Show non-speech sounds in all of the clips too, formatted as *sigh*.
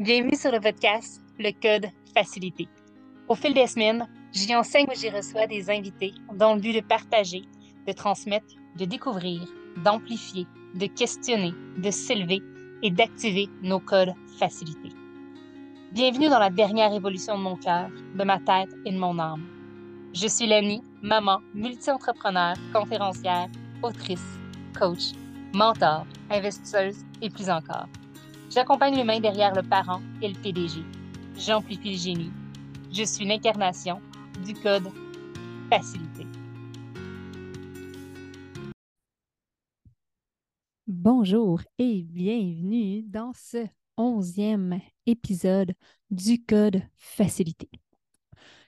Bienvenue sur le podcast Le Code Facilité. Au fil des semaines, j'y enseigne ou j'y reçois des invités dans le but de partager, de transmettre, de découvrir, d'amplifier, de questionner, de s'élever et d'activer nos codes facilités. Bienvenue dans la dernière évolution de mon cœur, de ma tête et de mon âme. Je suis Lenny, maman, multi-entrepreneur, conférencière, autrice, coach, mentor, investisseuse et plus encore. J'accompagne l'humain derrière le parent et le PDG. J'amplifie le génie. Je suis l'incarnation du code facilité. Bonjour et bienvenue dans ce onzième épisode du Code Facilité.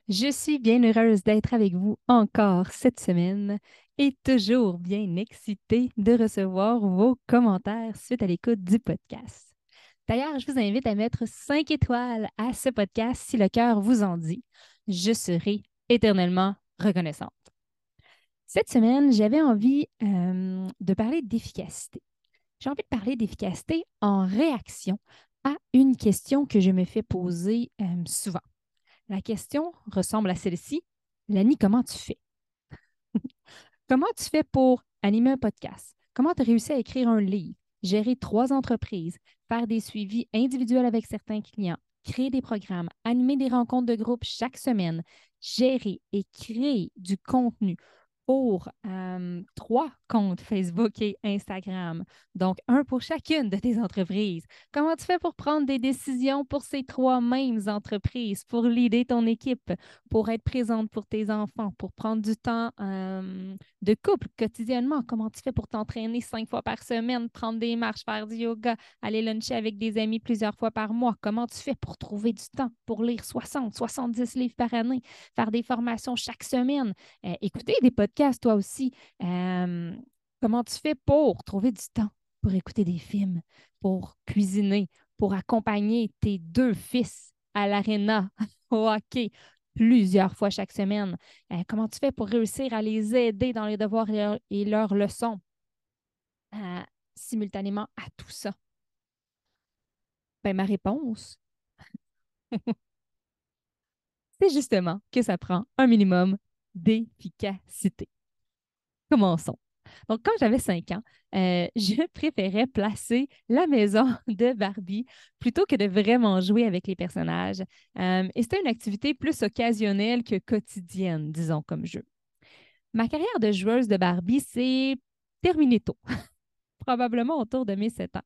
Je suis bien heureuse d'être avec vous encore cette semaine et toujours bien excitée de recevoir vos commentaires suite à l'écoute du podcast. D'ailleurs, je vous invite à mettre cinq étoiles à ce podcast si le cœur vous en dit. Je serai éternellement reconnaissante. Cette semaine, j'avais envie euh, de parler d'efficacité. J'ai envie de parler d'efficacité en réaction à une question que je me fais poser euh, souvent. La question ressemble à celle-ci. Lani, comment tu fais? *laughs* comment tu fais pour animer un podcast? Comment tu as réussi à écrire un livre, gérer trois entreprises, faire des suivis individuels avec certains clients, créer des programmes, animer des rencontres de groupe chaque semaine, gérer et créer du contenu pour trois comptes Facebook et Instagram. Donc, un pour chacune de tes entreprises. Comment tu fais pour prendre des décisions pour ces trois mêmes entreprises, pour l'aider ton équipe, pour être présente pour tes enfants, pour prendre du temps de couple quotidiennement? Comment tu fais pour t'entraîner cinq fois par semaine, prendre des marches, faire du yoga, aller luncher avec des amis plusieurs fois par mois? Comment tu fais pour trouver du temps pour lire 60, 70 livres par année, faire des formations chaque semaine, euh, écouter des podcasts? Toi aussi. Euh, comment tu fais pour trouver du temps pour écouter des films, pour cuisiner, pour accompagner tes deux fils à l'aréna *laughs* au hockey plusieurs fois chaque semaine? Euh, comment tu fais pour réussir à les aider dans les devoirs et, leurs leçons euh, simultanément à tout ça? Ben, ma réponse, *laughs* c'est justement que ça prend un minimum d'efficacité. Commençons. Donc, quand j'avais cinq ans, euh, *laughs* je préférais placer la maison *laughs* de Barbie plutôt que de vraiment jouer avec les personnages. Euh, et c'était une activité plus occasionnelle que quotidienne, disons, comme jeu. Ma carrière de joueuse de Barbie s'est terminée tôt, *laughs* probablement autour de mes sept ans.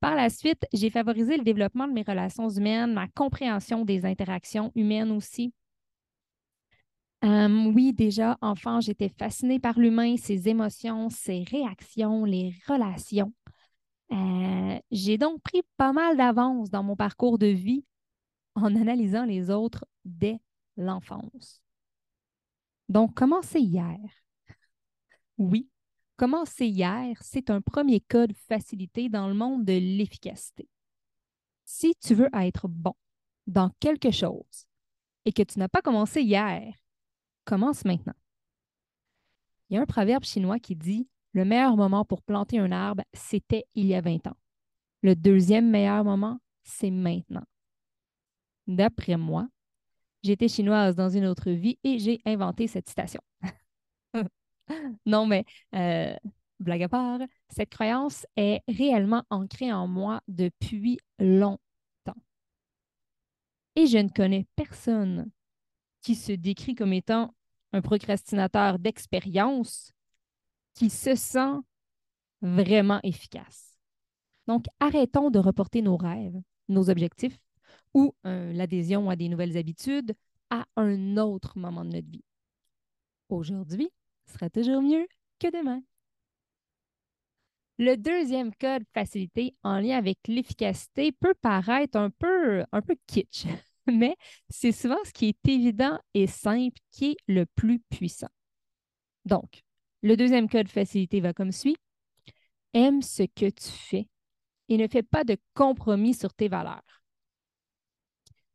Par la suite, j'ai favorisé le développement de mes relations humaines, ma compréhension des interactions humaines aussi, oui, déjà, enfant, j'étais fascinée par l'humain, ses émotions, ses réactions, les relations. J'ai donc pris pas mal d'avance dans mon parcours de vie en analysant les autres dès l'enfance. Donc, commencer hier? Oui, commencer hier, c'est un premier code facilité dans le monde de l'efficacité. Si tu veux être bon dans quelque chose et que tu n'as pas commencé hier, commence maintenant. Il y a un proverbe chinois qui dit Le meilleur moment pour planter un arbre, c'était il y a 20 ans. Le deuxième meilleur moment, c'est maintenant. D'après moi, j'étais chinoise dans une autre vie et j'ai inventé cette citation. *laughs* non, mais euh, blague à part, cette croyance est réellement ancrée en moi depuis longtemps. Et je ne connais personne qui se décrit comme étant un procrastinateur d'expérience qui se sent vraiment efficace. Donc, arrêtons de reporter nos rêves, nos objectifs ou euh, l'adhésion à des nouvelles habitudes à un autre moment de notre vie. Aujourd'hui sera toujours mieux que demain. Le deuxième code facilité en lien avec l'efficacité peut paraître un peu, un peu kitsch, *laughs* mais c'est souvent ce qui est évident et simple qui est le plus puissant. Donc, le deuxième code facilité va comme suit. Aime ce que tu fais et ne fais pas de compromis sur tes valeurs.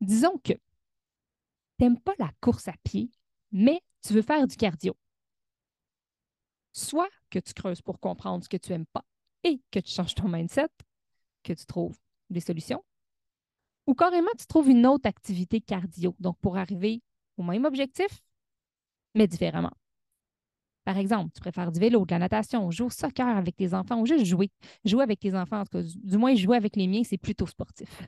Disons que tu n'aimes pas la course à pied, mais tu veux faire du cardio. Soit que tu creuses pour comprendre ce que tu n'aimes pas et que tu changes ton mindset, que tu trouves des solutions, Ou carrément, tu trouves une autre activité cardio, donc pour arriver au même objectif, mais différemment. Par exemple, tu préfères du vélo, de la natation, jouer au soccer avec tes enfants ou juste jouer. Jouer avec tes enfants, en tout cas, du moins jouer avec les miens, c'est plutôt sportif.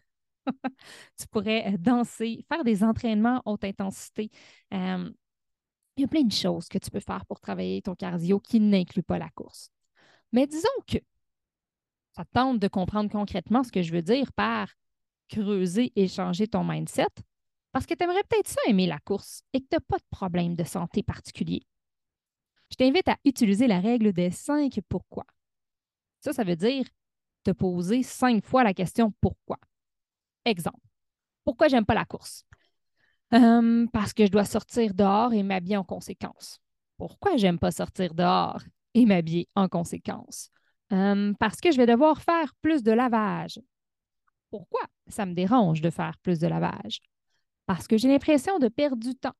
*laughs* tu pourrais euh, danser, faire des entraînements haute intensité. Il y a plein de choses que tu peux faire pour travailler ton cardio qui n'incluent pas la course. Mais disons que ça tente de comprendre concrètement ce que je veux dire par creuser et changer ton mindset parce que tu aimerais peut-être ça aimer la course et que tu n'as pas de problème de santé particulier. Je t'invite à utiliser la règle des cinq pourquoi. Ça, ça veut dire te poser cinq fois la question pourquoi. Exemple, pourquoi j'aime pas la course? Parce que je dois sortir dehors et m'habiller en conséquence. Pourquoi j'aime pas sortir dehors et m'habiller en conséquence? Parce que je vais devoir faire plus de lavage. Pourquoi ça me dérange de faire plus de lavage? Parce que j'ai l'impression de perdre du temps.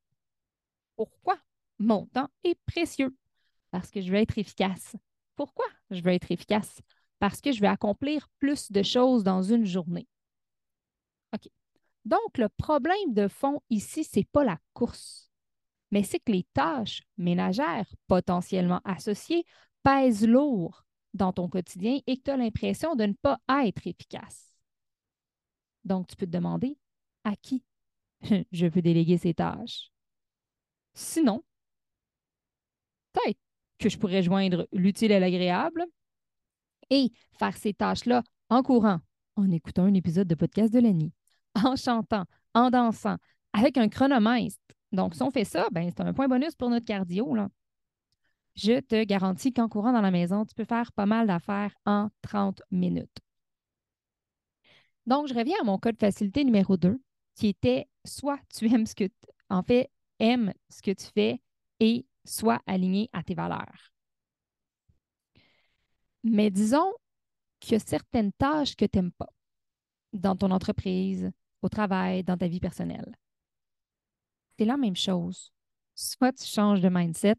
Pourquoi? Mon temps est précieux? Parce que je veux être efficace. Pourquoi je veux être efficace? Parce que je vais accomplir plus de choses dans une journée. OK. Donc, le problème de fond ici, ce n'est pas la course, mais c'est que les tâches ménagères potentiellement associées pèsent lourd dans ton quotidien et que tu as l'impression de ne pas être efficace. Donc, tu peux te demander à qui *laughs* je veux déléguer ces tâches? Sinon, peut-être que je pourrais joindre l'utile à l'agréable et faire ces tâches-là en courant, en écoutant un épisode de podcast de l'année, *laughs* en chantant, en dansant, avec un chronomètre. Donc, si on fait ça, ben, c'est un point bonus pour notre cardio. Je te garantis qu'en courant dans la maison, tu peux faire pas mal d'affaires en 30 minutes. Donc, je reviens à mon code facilité numéro 2, qui était soit tu aimes ce que tu en fait, ce que tu fais et sois aligné à tes valeurs. Mais disons qu'il y a certaines tâches que tu n'aimes pas dans ton entreprise, au travail, dans ta vie personnelle. C'est la même chose. Soit tu changes de mindset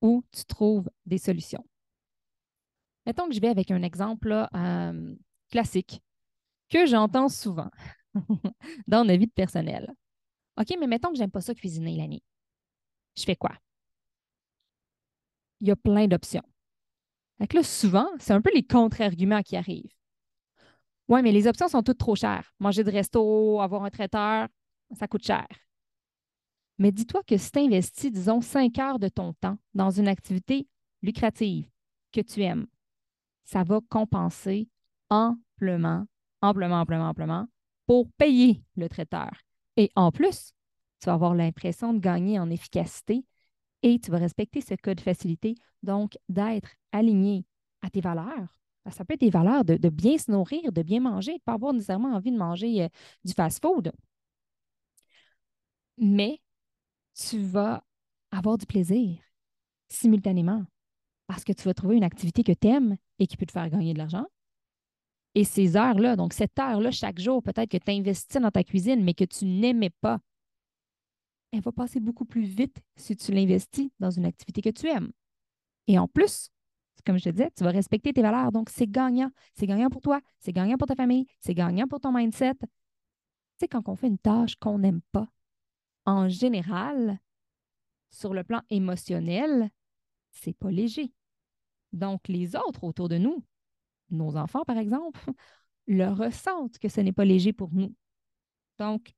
ou tu trouves des solutions. Mettons que je vais avec un exemple euh, classique que j'entends souvent *laughs* dans ma vie personnelle. OK, mais mettons que j'aime pas ça cuisiner l'année. Je fais quoi? Il y a plein d'options. là, souvent, c'est un peu les contre-arguments qui arrivent. Oui, mais les options sont toutes trop chères. Manger de resto, avoir un traiteur, ça coûte cher. Mais dis-toi que si tu investis, disons, cinq heures de ton temps dans une activité lucrative que tu aimes, ça va compenser amplement amplement, amplement, amplement pour payer le traiteur. Et en plus, tu vas avoir l'impression de gagner en efficacité et tu vas respecter ce code facilité, donc d'être aligné à tes valeurs. Ça peut être des valeurs de, bien se nourrir, de bien manger, de ne pas avoir nécessairement envie de manger euh, du fast-food. Mais tu vas avoir du plaisir simultanément parce que tu vas trouver une activité que tu aimes et qui peut te faire gagner de l'argent et ces heures-là, donc cette heure-là, chaque jour, peut-être que tu investis dans ta cuisine, mais que tu n'aimais pas, elle va passer beaucoup plus vite si tu l'investis dans une activité que tu aimes. Et en plus, comme je te disais, tu vas respecter tes valeurs. Donc, c'est gagnant. C'est gagnant pour toi, c'est gagnant pour ta famille, c'est gagnant pour ton mindset. Tu sais, quand on fait une tâche qu'on n'aime pas, en général, sur le plan émotionnel, c'est pas léger. Donc, les autres autour de nous, nos enfants, par exemple, *laughs* le ressentent que ce n'est pas léger pour nous. Donc,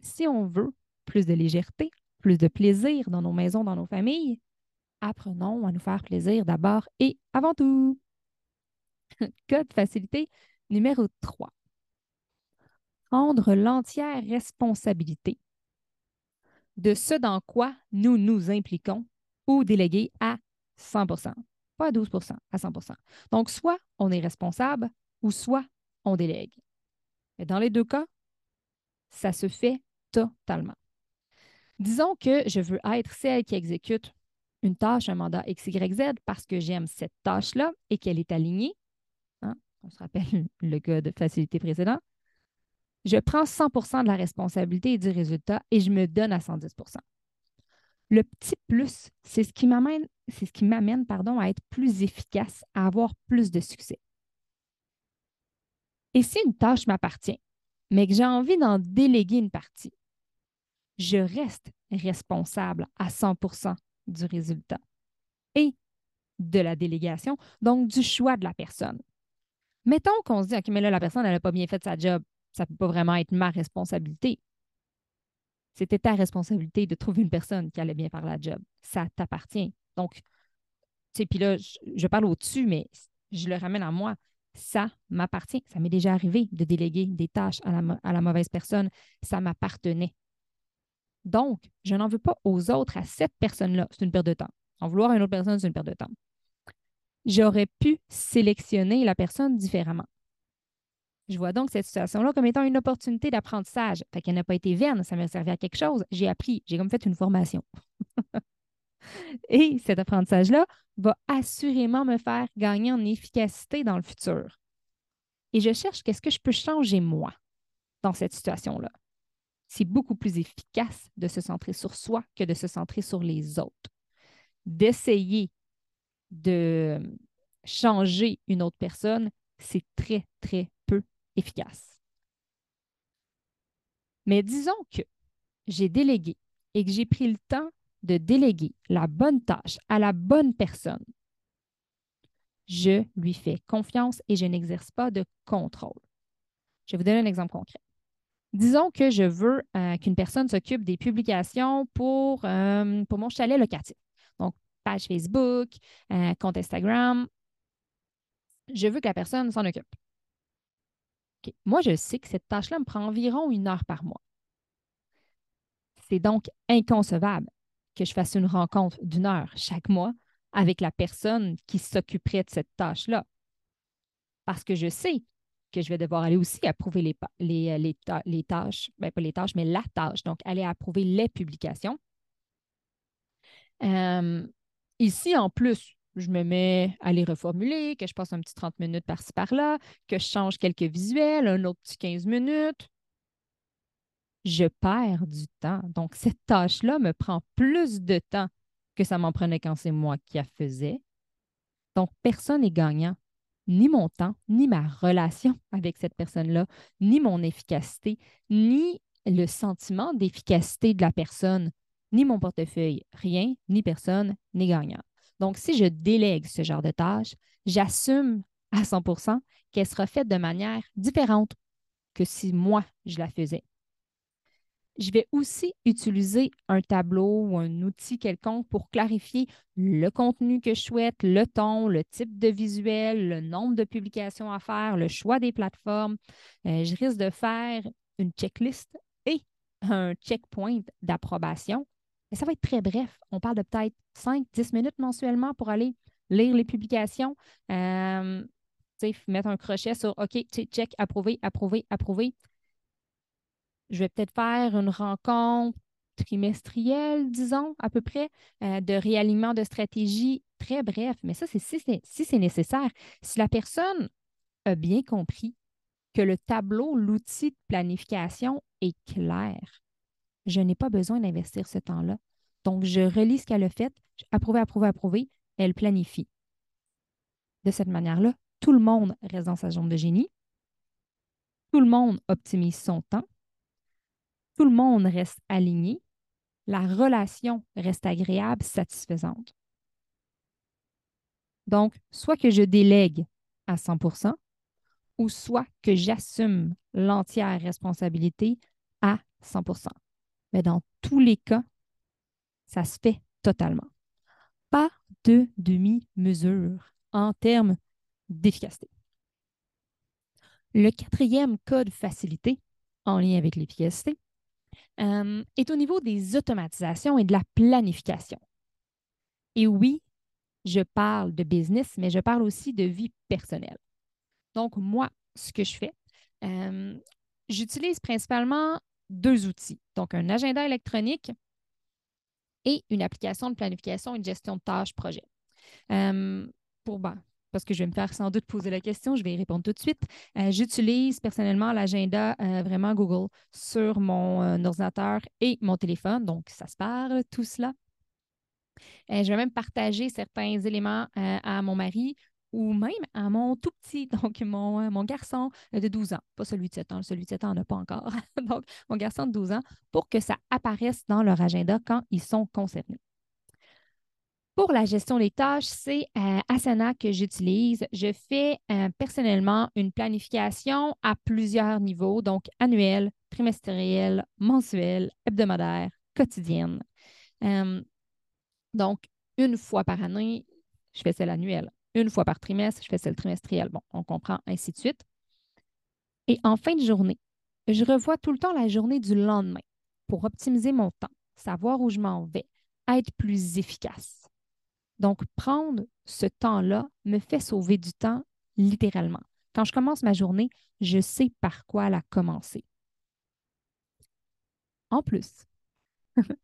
si on veut plus de légèreté, plus de plaisir dans nos maisons, dans nos familles, apprenons à nous faire plaisir d'abord et avant tout. *laughs* Code facilité numéro 3. Prendre l'entière responsabilité de ce dans quoi nous nous impliquons ou déléguer à 100 pas à 12% à 100% Donc, soit on est responsable ou soit on délègue. Mais dans les deux cas, ça se fait totalement. Disons que je veux être celle qui exécute une tâche, un mandat XYZ parce que j'aime cette tâche-là et qu'elle est alignée. Hein, on se rappelle *laughs* le cas de facilité précédent. Je prends 100% de la responsabilité et du résultat et je me donne à 110 le petit plus, c'est ce qui m'amène, c'est ce qui m'amène pardon, à être plus efficace, à avoir plus de succès. Et si une tâche m'appartient, mais que j'ai envie d'en déléguer une partie, je reste responsable à 100% du résultat et de la délégation, donc du choix de la personne. Mettons qu'on se dit, OK, mais là, la personne, elle n'a pas bien fait sa job. Ça ne peut pas vraiment être ma responsabilité. C'était ta responsabilité de trouver une personne qui allait bien faire la job. Ça t'appartient. Donc, tu sais, puis là, je, parle au-dessus, mais je le ramène à moi. Ça m'appartient. Ça m'est déjà arrivé de déléguer des tâches à la, à la mauvaise personne. Ça m'appartenait. Donc, je n'en veux pas aux autres, à cette personne-là. C'est une perte de temps. En vouloir à une autre personne, c'est une perte de temps. J'aurais pu sélectionner la personne différemment. Je vois donc cette situation-là comme étant une opportunité d'apprentissage. Fait qu'elle n'a pas été vaine, ça m'a servi à quelque chose. J'ai appris, j'ai comme fait une formation. *laughs* Et cet apprentissage-là va assurément me faire gagner en efficacité dans le futur. Et je cherche qu'est-ce que je peux changer moi dans cette situation-là. C'est beaucoup plus efficace de se centrer sur soi que de se centrer sur les autres. D'essayer de changer une autre personne, c'est très, très efficace. Mais disons que j'ai délégué et que j'ai pris le temps de déléguer la bonne tâche à la bonne personne. Je lui fais confiance et je n'exerce pas de contrôle. Je vais vous donner un exemple concret. Disons que je veux euh, qu'une personne s'occupe des publications pour, euh, pour mon chalet locatif. Donc, page Facebook, euh, compte Instagram. Je veux que la personne s'en occupe. Moi, je sais que cette tâche-là me prend environ une heure par mois. C'est donc inconcevable que je fasse une rencontre d'une heure chaque mois avec la personne qui s'occuperait de cette tâche-là. Parce que je sais que je vais devoir aller aussi approuver les, les, les, tâches, ben, pas les tâches, mais la tâche. Donc, aller approuver les publications. Euh, ici, en plus, je me mets à les reformuler, que je passe un petit 30 minutes par-ci par-là, que je change quelques visuels, un autre petit 15 minutes. Je perds du temps. Donc, cette tâche-là me prend plus de temps que ça m'en prenait quand c'est moi qui la faisais. Donc, personne n'est gagnant. Ni mon temps, ni ma relation *laughs* avec cette personne-là, ni mon efficacité, ni le sentiment d'efficacité de la personne, ni mon portefeuille. Rien, ni personne n'est gagnant. Donc, si je délègue ce genre de tâche, j'assume à 100% qu'elle sera faite de manière différente que si moi, je la faisais. Je vais aussi utiliser un tableau ou un outil quelconque pour clarifier le contenu que je souhaite, le ton, le type de visuel, le nombre de publications à faire, le choix des plateformes. Euh, je risque de faire une checklist et un checkpoint d'approbation mais ça va être très bref. On parle de peut-être 5-10 minutes mensuellement pour aller lire les publications, euh, mettre un crochet sur OK, check, approuvé, approuvé, approuvé. Je vais peut-être faire une rencontre trimestrielle, disons, à peu près, euh, de réalignement de stratégie très bref. Mais ça, c'est si c'est nécessaire. Si la personne a bien compris que le tableau, l'outil de planification est clair, je n'ai pas besoin d'investir ce temps-là. Donc, je relis ce qu'elle a fait, approuvé, approuvé, approuvé, elle planifie. De cette manière-là, tout le monde reste dans sa zone de génie, tout le monde optimise son temps, tout le monde reste aligné, la relation reste agréable, satisfaisante. Donc, soit que je délègue à 100% ou soit que j'assume l'entière responsabilité à 100 mais dans tous les cas, ça se fait totalement. Pas de demi-mesure en termes d'efficacité. Le quatrième code facilité, en lien avec l'efficacité, euh, est au niveau des automatisations et de la planification. Et oui, je parle de business, mais je parle aussi de vie personnelle. Donc, moi, ce que je fais, euh, j'utilise principalement deux outils. Donc, un agenda électronique et une application de planification et de gestion de tâches projet. Euh, pour, ben, parce que je vais me faire sans doute poser la question, je vais y répondre tout de suite. Euh, j'utilise personnellement l'agenda euh, vraiment Google sur mon ordinateur et mon téléphone, donc ça se parle, tout cela. je vais même partager certains éléments à mon mari ou même à mon tout petit, *laughs* donc mon, euh, garçon de 12 ans, pas celui de 7 ans, celui de 7 ans n'a pas encore, *laughs* donc mon garçon de 12 ans, pour que ça apparaisse dans leur agenda quand ils sont concernés. Pour la gestion des tâches, c'est euh, Asana que j'utilise. Je fais euh, personnellement une planification à plusieurs niveaux, donc annuel, trimestriel, mensuel, hebdomadaire, quotidienne. donc, une fois par année, je fais celle annuelle. Une fois par trimestre, je fais celle trimestrielle. Bon, on comprend, ainsi de suite. Et en fin de journée, je revois tout le temps la journée du lendemain pour optimiser mon temps, savoir où je m'en vais, être plus efficace. Donc, prendre ce temps-là me fait sauver du temps littéralement. Quand je commence ma journée, je sais par quoi la commencer. En plus, *laughs*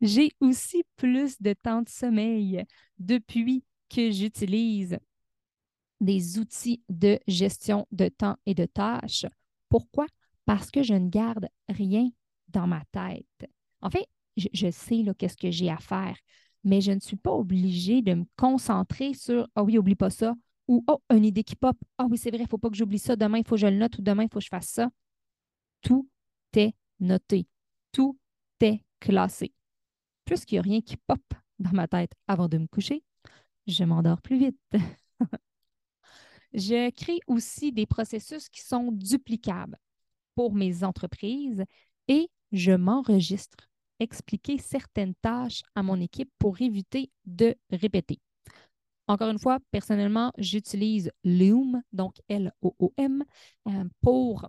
j'ai aussi plus de temps de sommeil depuis que j'utilise des outils de gestion de temps et de tâches. Pourquoi? Parce que je ne garde rien dans ma tête. En fait, je, sais qu'est-ce que j'ai à faire, mais je ne suis pas obligée de me concentrer sur Ah oui, oublie pas ça, ou Oh, une idée qui pop, Ah oui, c'est vrai, il ne faut pas que j'oublie ça, demain, il faut que je le note, ou demain, il faut que je fasse ça. Tout est noté, tout est classé. Puisqu'il n'y a rien qui pop dans ma tête avant de me coucher, je m'endors plus vite. je crée aussi des processus qui sont duplicables pour mes entreprises et je m'enregistre expliquer certaines tâches à mon équipe pour éviter de répéter. Encore une fois, personnellement, j'utilise Loom, donc L-O-O-M, euh, pour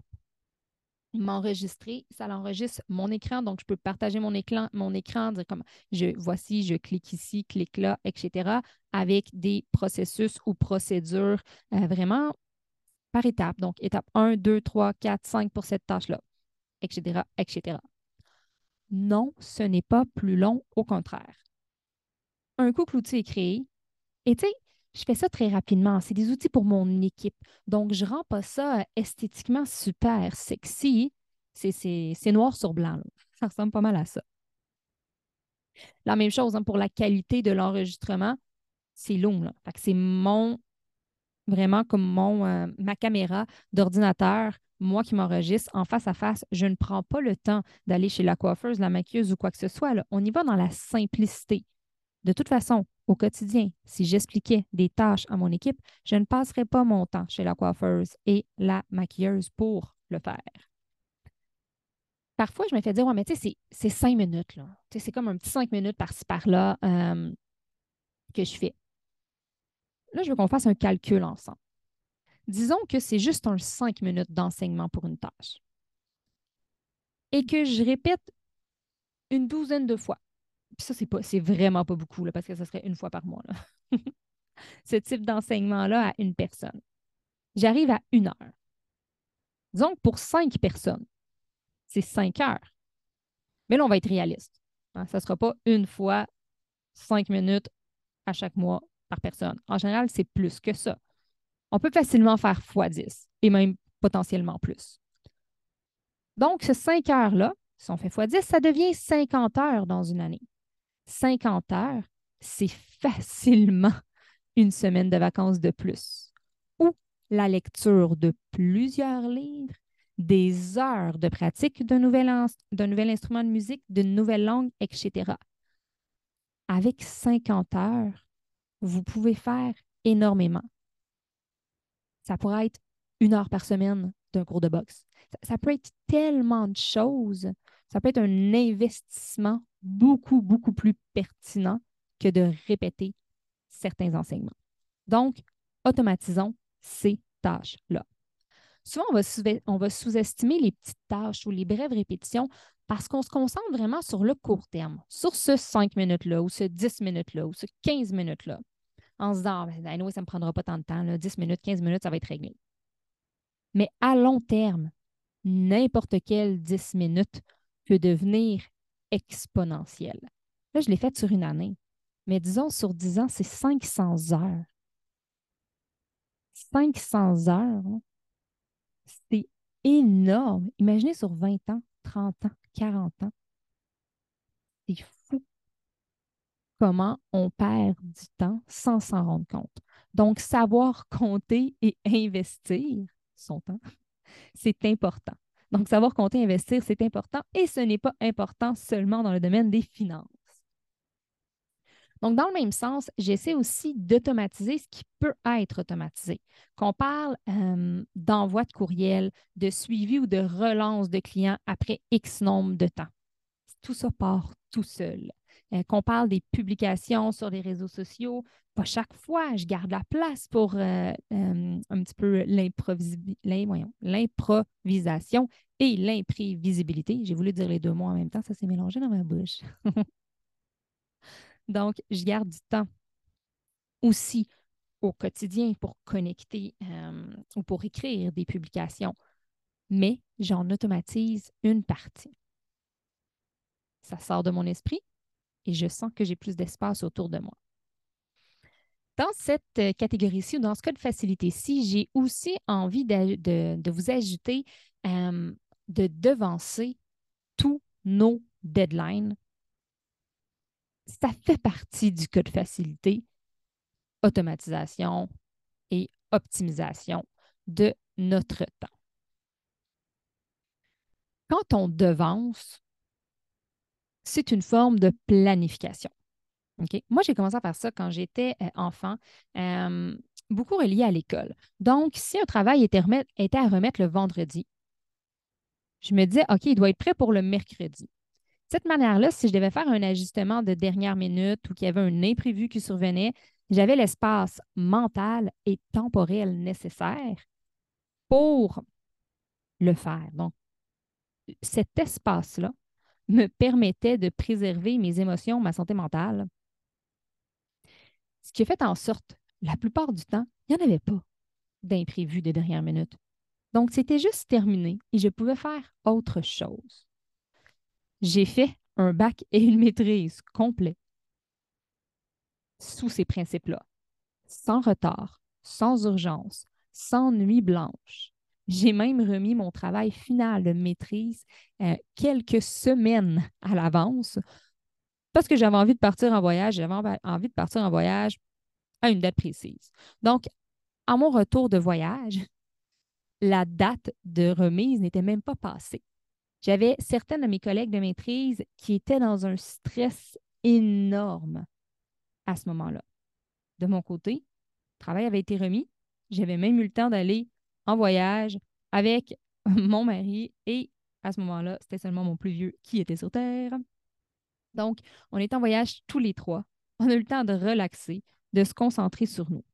m'enregistrer. Ça l'enregistre mon écran, donc je peux partager mon écran, mon écran, dire comme je voici, je clique ici, clique là, etc., avec des processus ou procédures euh, vraiment par étape. Donc, étape 1, 2, 3, 4, 5 pour cette tâche-là, etc., etc. Non, ce n'est pas plus long, au contraire. Un coup que l'outil est créé, et tu sais, je fais ça très rapidement. C'est des outils pour mon équipe. Donc, je ne rends pas ça esthétiquement super sexy. C'est noir sur blanc. *laughs* Ça ressemble pas mal à ça. La même chose hein, pour la qualité de l'enregistrement, c'est long. C'est mon, vraiment comme mon, euh, ma caméra d'ordinateur, moi qui m'enregistre en face à face. Je ne prends pas le temps d'aller chez la coiffeuse, la maquilleuse ou quoi que ce soit. On y va dans la simplicité. De toute façon, au quotidien, si j'expliquais des tâches à mon équipe, je ne passerais pas mon temps chez la coiffeuse et la maquilleuse pour le faire. Parfois, je me fais dire, ouais, mais tu sais, c'est cinq minutes, là. c'est comme un petit cinq minutes par-ci, par-là euh, que je fais. Là, je veux qu'on fasse un calcul ensemble. Disons que c'est juste un cinq minutes d'enseignement pour une tâche et que je répète une douzaine de fois ça, c'est pas, c'est vraiment pas beaucoup, là, parce que ça serait une fois par mois. *laughs* Ce type d'enseignement-là à une personne. J'arrive à une heure. Disons pour cinq personnes, c'est cinq heures. Mais là, on va être réaliste. Hein. Ça ne sera pas une fois cinq minutes à chaque mois par personne. En général, c'est plus que ça. On peut facilement faire x 10 et même potentiellement plus. Donc, ce cinq heures-là, si on fait x 10, ça devient 50 heures dans une année. 50 heures, c'est facilement une semaine de vacances de plus. Ou la lecture de plusieurs livres, des heures de pratique d'un nouvel, instrument de musique, d'une nouvelle langue, etc. Avec 50 heures, vous pouvez faire énormément. Ça pourrait être une heure par semaine d'un cours de boxe. ça peut être tellement de choses. Ça peut être un investissement beaucoup, beaucoup plus pertinent que de répéter certains enseignements. Donc, automatisons ces tâches-là. Souvent, on va, sous-estimer les petites tâches ou les brèves répétitions parce qu'on se concentre vraiment sur le court terme, sur ce 5 minutes-là ou ce 10 minutes-là ou ce 15 minutes-là, en se disant, ah, ben, ça ne me prendra pas tant de temps, 10 minutes, 15 minutes, ça va être réglé. Mais à long terme, n'importe quel 10 minutes peut devenir exponentielle. Là, je l'ai faite sur une année. Mais disons, sur 10 ans, c'est 500 heures. 500 heures, c'est énorme. Imaginez sur 20 ans, 30 ans, 40 ans. C'est fou comment on perd du temps sans s'en rendre compte. Donc, savoir compter et investir son temps, *laughs* c'est important. Donc, savoir compter investir, c'est important et ce n'est pas important seulement dans le domaine des finances. Donc, dans le même sens, j'essaie aussi d'automatiser ce qui peut être automatisé. Qu'on parle euh, d'envoi de courriel, de suivi ou de relance de clients après X nombre de temps. Tout ça part tout seul. Euh, qu'on parle des publications sur les réseaux sociaux, pas chaque fois, je garde la place pour euh, un petit peu l'improvisation et l'imprévisibilité. J'ai voulu dire les deux mots en même temps, ça s'est mélangé dans ma bouche. *laughs* Donc, je garde du temps aussi au quotidien pour connecter euh, ou pour écrire des publications, mais j'en automatise une partie. Ça sort de mon esprit et je sens que j'ai plus d'espace autour de moi. Dans cette euh, catégorie-ci ou dans ce cas de facilité-ci, j'ai aussi envie de, vous ajouter de devancer tous nos deadlines ça fait partie du code facilité, automatisation et optimisation de notre temps. Quand on devance, c'est une forme de planification. Moi, j'ai commencé à faire ça quand j'étais euh, enfant, beaucoup relié à l'école. Donc, si un travail était, était à remettre le vendredi, je me disais, OK, il doit être prêt pour le mercredi cette manière-là, si je devais faire un ajustement de dernière minute ou qu'il y avait un imprévu qui survenait, j'avais l'espace mental et temporel nécessaire pour le faire. Donc, cet espace-là me permettait de préserver mes émotions, ma santé mentale. Ce qui a fait en sorte, la plupart du temps, il n'y en avait pas d'imprévu de dernière minute. Donc, c'était juste terminé et je pouvais faire autre chose j'ai fait un bac et une maîtrise complet sous ces principes-là, sans retard, sans urgence, sans nuit blanche. J'ai même remis mon travail final de maîtrise euh, quelques semaines à l'avance parce que j'avais envie de partir en voyage, j'avais envie de partir en voyage à une date précise. Donc, à mon retour de voyage, la date de remise n'était même pas passée. J'avais certaines de mes collègues de maîtrise qui étaient dans un stress énorme à ce moment-là. De mon côté, le travail avait été remis. J'avais même eu le temps d'aller en voyage avec *laughs* mon mari et à ce moment-là, c'était seulement mon plus vieux qui était sur Terre. Donc, on est en voyage tous les trois. On a eu le temps de relaxer, de se concentrer sur nous.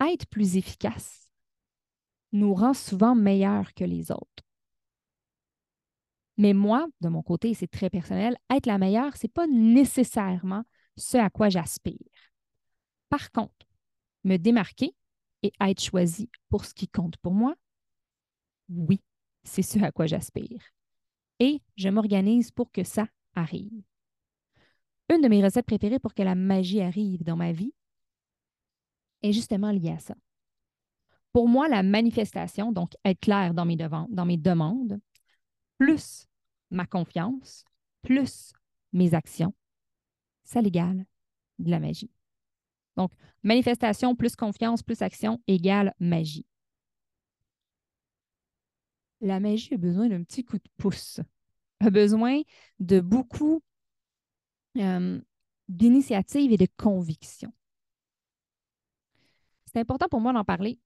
Être plus efficace, nous rend souvent meilleurs que les autres. Mais moi, de mon côté, c'est très personnel, être la meilleure, ce n'est pas nécessairement ce à quoi j'aspire. Par contre, me démarquer et être choisi pour ce qui compte pour moi, oui, c'est ce à quoi j'aspire. Et je m'organise pour que ça arrive. Une de mes recettes préférées pour que la magie arrive dans ma vie est justement liée à ça. Pour moi, la manifestation, donc être clair dans mes, dans mes demandes, plus ma confiance, plus mes actions, ça l'égale de la magie. Donc, manifestation plus confiance plus action égale magie. La magie a besoin d'un petit coup de pouce, a besoin de beaucoup euh, d'initiative et de conviction. C'est important pour moi d'en parler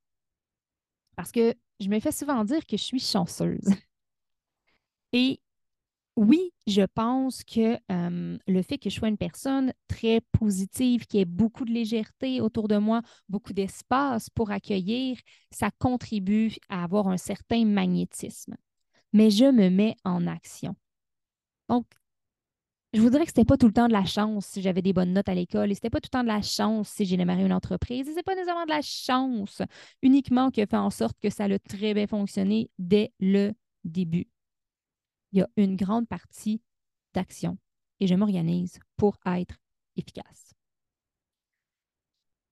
parce que je me fais souvent dire que je suis chanceuse. Et oui, je pense que le fait que je sois une personne très positive, qui ait beaucoup de légèreté autour de moi, beaucoup d'espace pour accueillir, ça contribue à avoir un certain magnétisme. Mais je me mets en action. Donc, je vous dirais que c'était pas tout le temps de la chance si j'avais des bonnes notes à l'école et c'était pas tout le temps de la chance si j'ai démarré une entreprise et c'est pas nécessairement de la chance uniquement qui a fait en sorte que ça a très bien fonctionné dès le début. Il y a une grande partie d'action et je m'organise pour être efficace.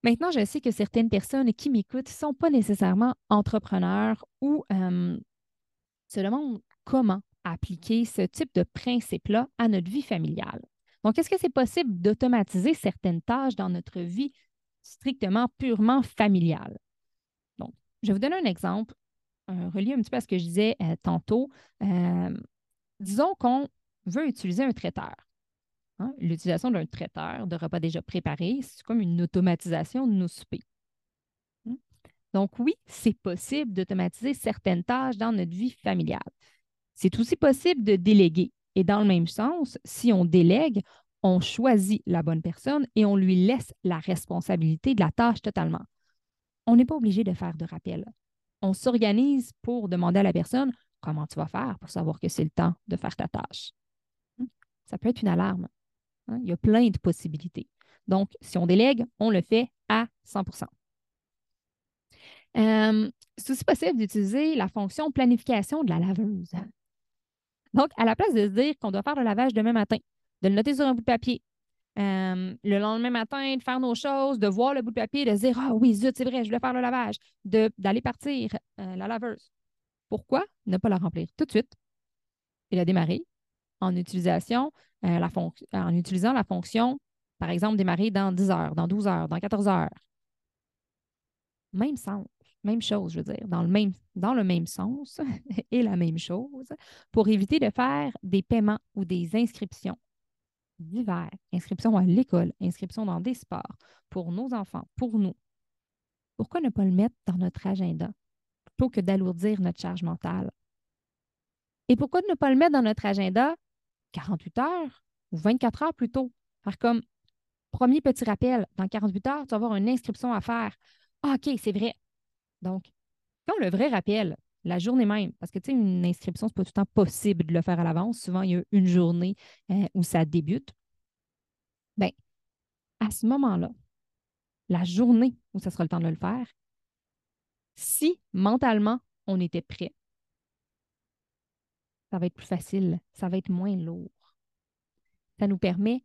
Maintenant, je sais que certaines personnes qui m'écoutent ne sont pas nécessairement entrepreneurs ou se demandent comment appliquer ce type de principe-là à notre vie familiale. Donc, est-ce que c'est possible d'automatiser certaines tâches dans notre vie strictement, purement familiale? Donc, je vais vous donner un exemple, euh, relié un petit peu à ce que je disais euh, tantôt. Disons qu'on veut utiliser un traiteur. Hein. L'utilisation d'un traiteur de repas déjà préparés, c'est comme une automatisation de nos soupers. Hein? Donc oui, c'est possible d'automatiser certaines tâches dans notre vie familiale. C'est aussi possible de déléguer. Et dans le même sens, si on délègue, on choisit la bonne personne et on lui laisse la responsabilité de la tâche totalement. On n'est pas obligé de faire de rappel. On s'organise pour demander à la personne comment tu vas faire pour savoir que c'est le temps de faire ta tâche. Ça peut être une alarme. Hein. Il y a plein de possibilités. Donc, si on délègue, on le fait à 100% euh, C'est aussi possible d'utiliser la fonction planification de la laveuse. Donc, à la place de se dire qu'on doit faire le lavage demain matin, de le noter sur un bout de papier, le lendemain matin, de faire nos choses, de voir le bout de papier, de se dire Ah oui, zut, c'est vrai, je vais faire le lavage, d'aller partir euh, la laveuse. Pourquoi ne pas la remplir tout de suite et la démarrer en, euh, utilisant la fonction, par exemple, démarrer dans 10 heures, dans 12 heures, dans 14 heures? Même sens, même chose, je veux dire, dans le même, dans le même sens *laughs* et la même chose pour éviter de faire des paiements ou des inscriptions divers, inscriptions à l'école, inscriptions dans des sports, pour nos enfants, pour nous. Pourquoi ne pas le mettre dans notre agenda? Plutôt que d'alourdir notre charge mentale? Et pourquoi ne pas le mettre dans notre agenda 48 heures ou 24 heures plus tôt? Faire comme premier petit rappel, dans 48 heures, tu vas avoir une inscription à faire. Ah, OK, c'est vrai. Donc, quand le vrai rappel, la journée même, parce que tu sais, une inscription, ce n'est pas tout le temps possible de le faire à l'avance. Souvent, il y a une journée euh, où ça débute. Bien, à ce moment-là, la journée où ça sera le temps de le faire, si mentalement on était prêt, ça va être plus facile, ça va être moins lourd. Ça nous permet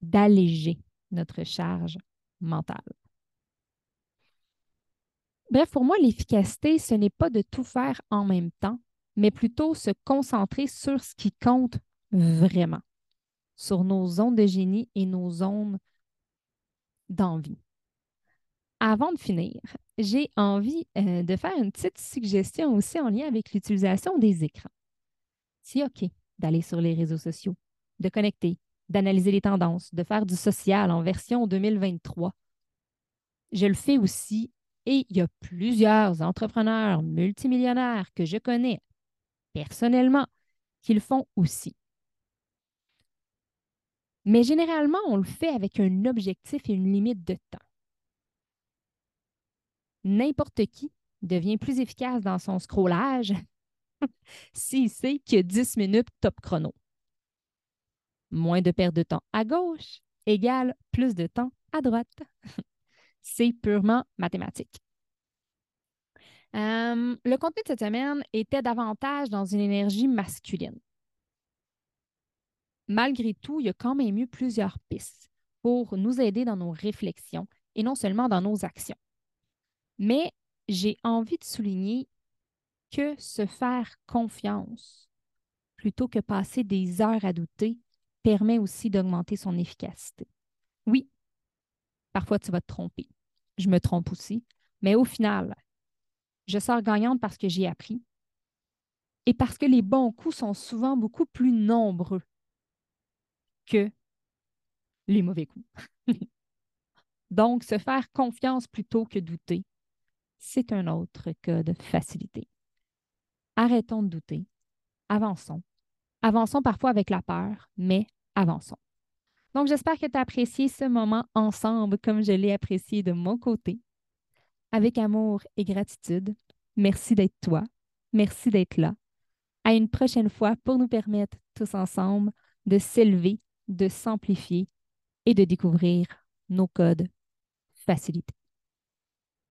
d'alléger notre charge mentale. Bref, pour moi, l'efficacité, ce n'est pas de tout faire en même temps, mais plutôt se concentrer sur ce qui compte vraiment, sur nos zones de génie et nos zones d'envie. Avant de finir, j'ai envie euh, de faire une petite suggestion aussi en lien avec l'utilisation des écrans. C'est OK d'aller sur les réseaux sociaux, de connecter, d'analyser les tendances, de faire du social en version 2023. Je le fais aussi et il y a plusieurs entrepreneurs multimillionnaires que je connais personnellement qui le font aussi. Mais généralement, on le fait avec un objectif et une limite de temps. N'importe qui devient plus efficace dans son scrollage *laughs* s'il sait qu'il y a 10 minutes top chrono. Moins de perte de temps à gauche égale plus de temps à droite. *laughs* C'est purement mathématique. Euh, le contenu de cette semaine était davantage dans une énergie masculine. Malgré tout, il y a quand même eu plusieurs pistes pour nous aider dans nos réflexions et non seulement dans nos actions. Mais j'ai envie de souligner que se faire confiance plutôt que passer des heures à douter permet aussi d'augmenter son efficacité. Oui, parfois tu vas te tromper. Je me trompe aussi. Mais au final, je sors gagnante parce que j'ai appris et parce que les bons coups sont souvent beaucoup plus nombreux que les mauvais coups. *laughs* Donc, se faire confiance plutôt que douter, c'est un autre cas de facilité. Arrêtons de douter. Avançons. Avançons parfois avec la peur, mais avançons. Donc, j'espère que tu as apprécié ce moment ensemble comme je l'ai apprécié de mon côté. Avec amour et gratitude, merci d'être toi. Merci d'être là. À une prochaine fois pour nous permettre tous ensemble de s'élever, de s'amplifier et de découvrir nos codes facilités.